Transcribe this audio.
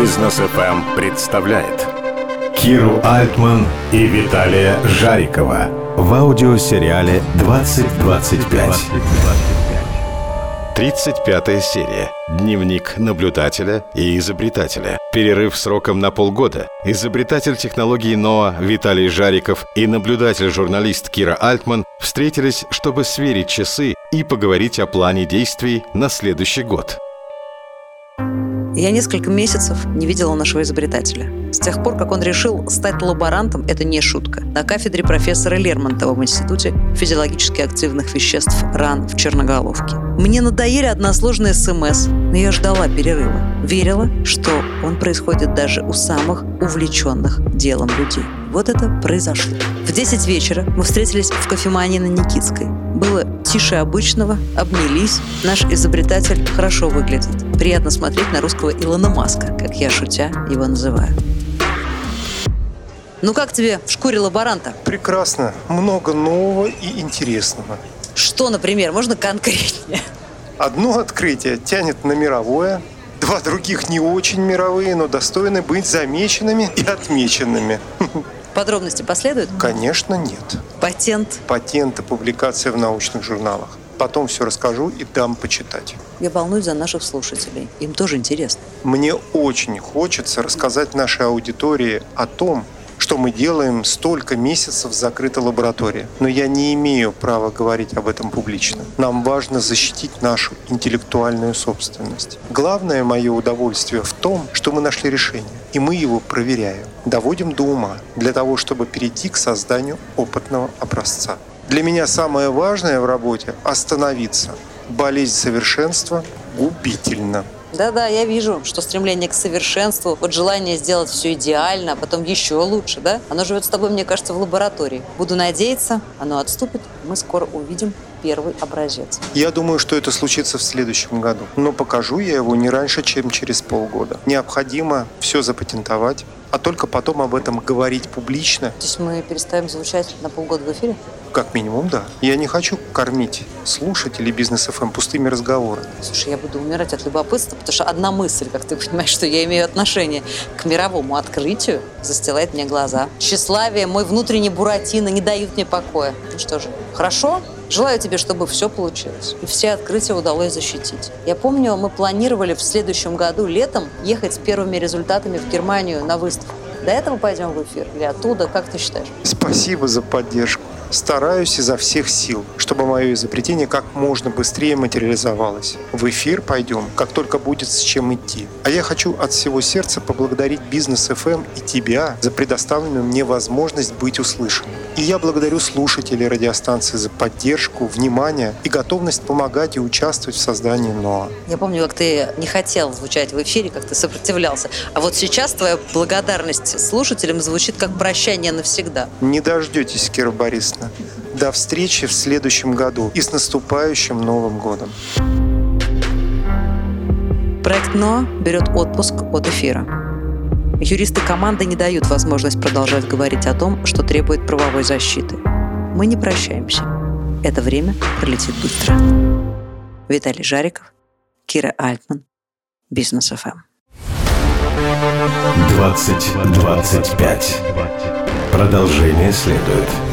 Бизнес ФМ представляет Киру Альтман и Виталия Жарикова в аудиосериале «2025». 35 серия. Дневник наблюдателя и изобретателя. Перерыв сроком на полгода. Изобретатель технологии НОА Виталий Жариков и наблюдатель-журналист Кира Альтман встретились, чтобы сверить часы и поговорить о плане действий на следующий год. Я несколько месяцев не видела нашего изобретателя. С тех пор, как он решил стать лаборантом, это не шутка. На кафедре профессора Лермонтова в Институте физиологически активных веществ РАН в Черноголовке. Мне надоели односложные СМС, но я ждала перерыва. Верила, что он происходит даже у самых увлеченных делом людей. Вот это произошло. В 10 вечера мы встретились в кофемании на Никитской. Было тише обычного, обнялись. Наш изобретатель хорошо выглядит. Приятно смотреть на русского Илона Маска, как я шутя его называю. Ну как тебе в шкуре лаборанта? Прекрасно. Много нового и интересного. Что, например, можно конкретнее? Одно открытие тянет на мировое, два других не очень мировые, но достойны быть замеченными и отмеченными. Подробности последуют? Конечно, нет. Патент? Патент и публикация в научных журналах. Потом все расскажу и дам почитать. Я волнуюсь за наших слушателей. Им тоже интересно. Мне очень хочется рассказать нашей аудитории о том, что мы делаем столько месяцев в закрытой лаборатории. Но я не имею права говорить об этом публично. Нам важно защитить нашу интеллектуальную собственность. Главное мое удовольствие в том, что мы нашли решение, и мы его проверяем, доводим до ума, для того, чтобы перейти к созданию опытного образца. Для меня самое важное в работе – остановиться. Болезнь совершенства губительна. Да-да, я вижу, что стремление к совершенству, вот желание сделать все идеально, а потом еще лучше, да? Оно живет с тобой, мне кажется, в лаборатории. Буду надеяться, оно отступит, мы скоро увидим первый образец. Я думаю, что это случится в следующем году. Но покажу я его не раньше, чем через полгода. Необходимо все запатентовать, а только потом об этом говорить публично. То есть мы перестаем звучать на полгода в эфире? Как минимум, да. Я не хочу кормить слушателей бизнес ФМ пустыми разговорами. Слушай, я буду умирать от любопытства, потому что одна мысль, как ты понимаешь, что я имею отношение к мировому открытию, застилает мне глаза. Тщеславие, мой внутренний буратино не дают мне покоя. Ну что же, хорошо? Желаю тебе, чтобы все получилось. И все открытия удалось защитить. Я помню, мы планировали в следующем году летом ехать с первыми результатами в Германию на выставку. До этого пойдем в эфир или оттуда? Как ты считаешь? Спасибо за поддержку. Стараюсь изо всех сил, чтобы мое изобретение как можно быстрее материализовалось. В эфир пойдем, как только будет с чем идти. А я хочу от всего сердца поблагодарить Бизнес FM и тебя за предоставленную мне возможность быть услышанным. И я благодарю слушателей радиостанции за поддержку, внимание и готовность помогать и участвовать в создании НОА. Я помню, как ты не хотел звучать в эфире, как ты сопротивлялся. А вот сейчас твоя благодарность слушателям звучит как прощание навсегда. Не дождетесь, Кира Борисовна прекрасно. До встречи в следующем году и с наступающим Новым годом. Проект НО берет отпуск от эфира. Юристы команды не дают возможность продолжать говорить о том, что требует правовой защиты. Мы не прощаемся. Это время пролетит быстро. Виталий Жариков, Кира Альтман, Бизнес ФМ. 2025. Продолжение следует.